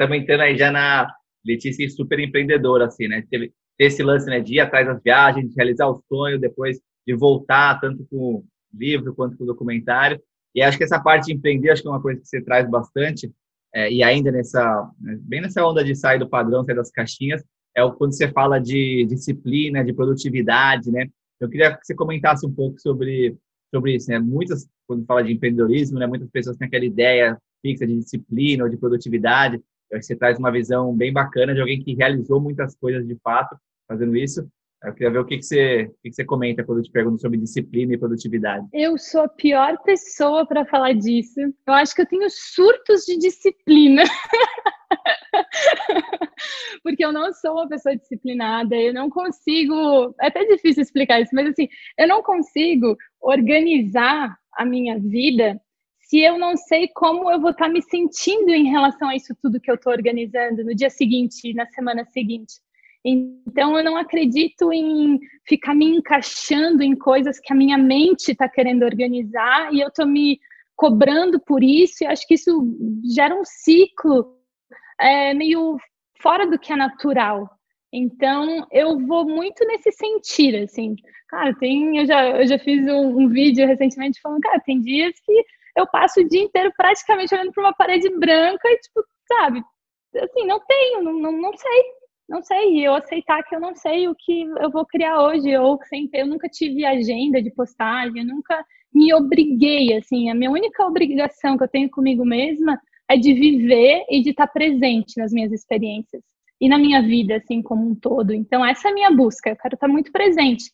estamos entrando aí já na Letícia super empreendedora, assim, né? Teve esse lance, né, de ir atrás das viagens, de realizar o sonho, depois de voltar, tanto com o livro quanto com o documentário. E acho que essa parte de empreender, acho que é uma coisa que você traz bastante, é, e ainda nessa, né, bem nessa onda de sair do padrão, sair das caixinhas, é o, quando você fala de disciplina, de produtividade, né? Eu queria que você comentasse um pouco sobre, sobre isso, né? Muitas, quando fala de empreendedorismo, né, muitas pessoas têm aquela ideia fixa de disciplina ou de produtividade. Eu acho que você traz uma visão bem bacana de alguém que realizou muitas coisas de fato fazendo isso. Eu queria ver o que, que, você, o que, que você comenta quando eu te pergunto sobre disciplina e produtividade. Eu sou a pior pessoa para falar disso. Eu acho que eu tenho surtos de disciplina. Porque eu não sou uma pessoa disciplinada, eu não consigo. É até difícil explicar isso, mas assim, eu não consigo organizar a minha vida se eu não sei como eu vou estar me sentindo em relação a isso tudo que eu estou organizando no dia seguinte, na semana seguinte. Então, eu não acredito em ficar me encaixando em coisas que a minha mente está querendo organizar e eu estou me cobrando por isso, e acho que isso gera um ciclo é, meio fora do que é natural. Então, eu vou muito nesse sentir, assim. Cara, tem, eu já, eu já fiz um, um vídeo recentemente falando, cara, tem dias que eu passo o dia inteiro praticamente olhando para uma parede branca e, tipo, sabe, assim, não tenho, não, não, não sei, não sei. E eu aceitar que eu não sei o que eu vou criar hoje, ou sempre, eu nunca tive agenda de postagem, eu nunca me obriguei, assim, a minha única obrigação que eu tenho comigo mesma é de viver e de estar presente nas minhas experiências e na minha vida, assim, como um todo. Então, essa é a minha busca, eu quero estar muito presente.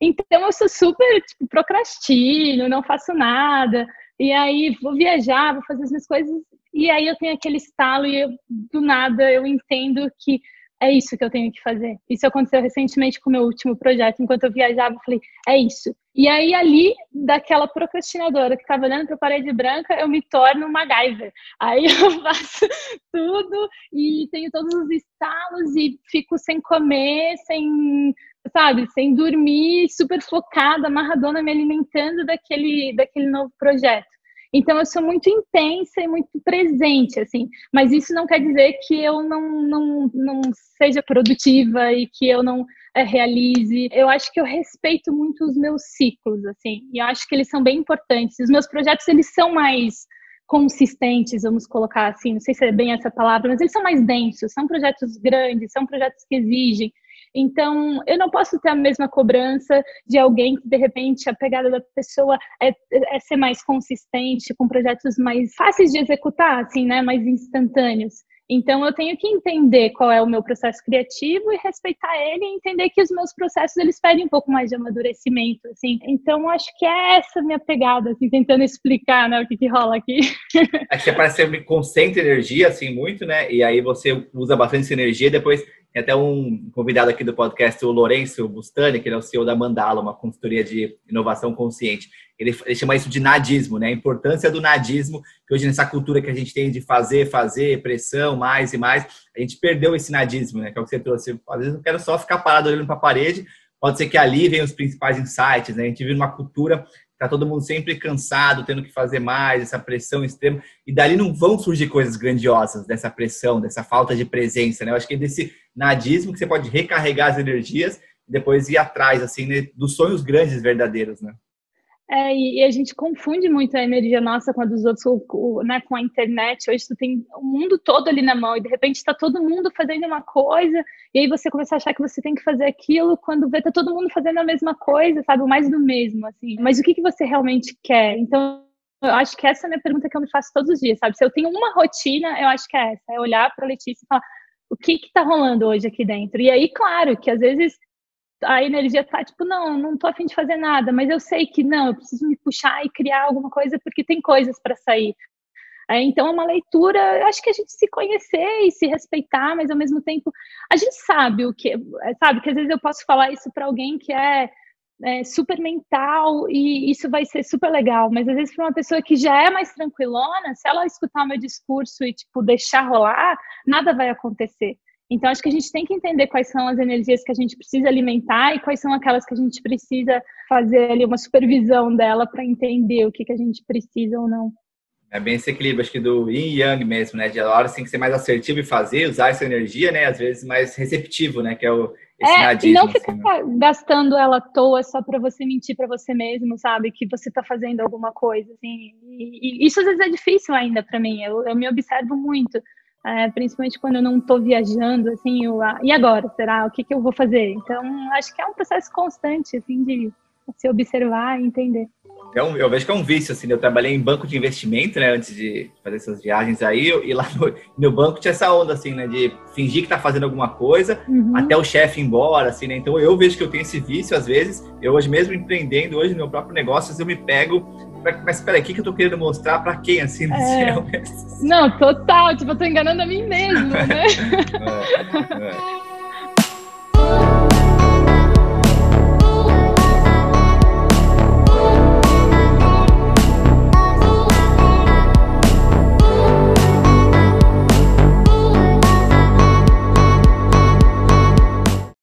Então, eu sou super, tipo, procrastino, não faço nada, e aí vou viajar, vou fazer as minhas coisas, e aí eu tenho aquele estalo e eu, do nada eu entendo que é isso que eu tenho que fazer. Isso aconteceu recentemente com o meu último projeto. Enquanto eu viajava, eu falei, é isso. E aí, ali, daquela procrastinadora que estava olhando para a parede branca, eu me torno uma MacGyver. Aí eu faço tudo e tenho todos os estalos e fico sem comer, sem, sabe, sem dormir, super focada, amarradona, me alimentando daquele, daquele novo projeto. Então eu sou muito intensa e muito presente, assim. Mas isso não quer dizer que eu não, não, não seja produtiva e que eu não é, realize. Eu acho que eu respeito muito os meus ciclos, assim. E eu acho que eles são bem importantes. Os meus projetos, eles são mais consistentes, vamos colocar assim, não sei se é bem essa palavra, mas eles são mais densos, são projetos grandes, são projetos que exigem então, eu não posso ter a mesma cobrança de alguém que, de repente, a pegada da pessoa é, é ser mais consistente, com projetos mais fáceis de executar, assim, né? Mais instantâneos. Então, eu tenho que entender qual é o meu processo criativo e respeitar ele e entender que os meus processos, eles pedem um pouco mais de amadurecimento, assim. Então, acho que é essa minha pegada, assim, tentando explicar, né, o que, que rola aqui. Acho que é para ser concentra energia, assim, muito, né? E aí você usa bastante essa energia e depois tem até um convidado aqui do podcast, o Lourenço Bustani, que é o CEO da Mandala, uma consultoria de inovação consciente. Ele, ele, chama isso de nadismo, né? A importância do nadismo, que hoje nessa cultura que a gente tem de fazer, fazer, pressão, mais e mais, a gente perdeu esse nadismo, né? Que é o que você trouxe. Às vezes eu quero só ficar parado olhando para a parede, pode ser que ali venham os principais insights, né? A gente vive numa cultura tá todo mundo sempre cansado, tendo que fazer mais, essa pressão extrema, e dali não vão surgir coisas grandiosas dessa pressão, dessa falta de presença, né? Eu acho que é nadismo que você pode recarregar as energias e depois ir atrás, assim, né, dos sonhos grandes verdadeiros, né? É, e a gente confunde muito a energia nossa com a dos outros, né, com a internet. Hoje tu tem o mundo todo ali na mão e de repente está todo mundo fazendo uma coisa e aí você começa a achar que você tem que fazer aquilo quando vê tá todo mundo fazendo a mesma coisa, sabe? Mais do mesmo, assim. Mas o que, que você realmente quer? Então, eu acho que essa é a minha pergunta que eu me faço todos os dias, sabe? Se eu tenho uma rotina, eu acho que é essa, é olhar para a Letícia e falar o que está rolando hoje aqui dentro. E aí, claro, que às vezes a energia tá tipo, não, não tô afim de fazer nada, mas eu sei que não, eu preciso me puxar e criar alguma coisa porque tem coisas para sair. É, então, é uma leitura, acho que a gente se conhecer e se respeitar, mas ao mesmo tempo, a gente sabe o que, é, sabe, que às vezes eu posso falar isso para alguém que é, é, super mental e isso vai ser super legal, mas às vezes para uma pessoa que já é mais tranquilona, se ela escutar o meu discurso e, tipo, deixar rolar, nada vai acontecer. Então, acho que a gente tem que entender quais são as energias que a gente precisa alimentar e quais são aquelas que a gente precisa fazer ali uma supervisão dela para entender o que, que a gente precisa ou não. É bem esse equilíbrio, acho que do yin e yang mesmo, né? De a hora tem que ser mais assertivo e fazer, usar essa energia, né? Às vezes mais receptivo, né? Que é o esse é, e não ficar assim, né? gastando ela à toa só para você mentir para você mesmo, sabe? Que você está fazendo alguma coisa, assim. E, e, isso às vezes é difícil ainda para mim. Eu, eu, me observo muito, é, principalmente quando eu não estou viajando, assim. Eu, ah, e agora? Será? O que, que eu vou fazer? Então, acho que é um processo constante, assim, de se observar e entender. É um, eu vejo que é um vício, assim, né? eu trabalhei em banco de investimento, né, antes de fazer essas viagens aí, e lá no, no banco tinha essa onda, assim, né, de fingir que tá fazendo alguma coisa, uhum. até o chefe ir embora, assim, né, então eu vejo que eu tenho esse vício, às vezes, eu hoje mesmo empreendendo, hoje no meu próprio negócio, eu me pego, mas peraí, o que, que eu tô querendo mostrar pra quem, assim, no é... Não, total, tipo, eu tô enganando a mim mesmo, né? é, é.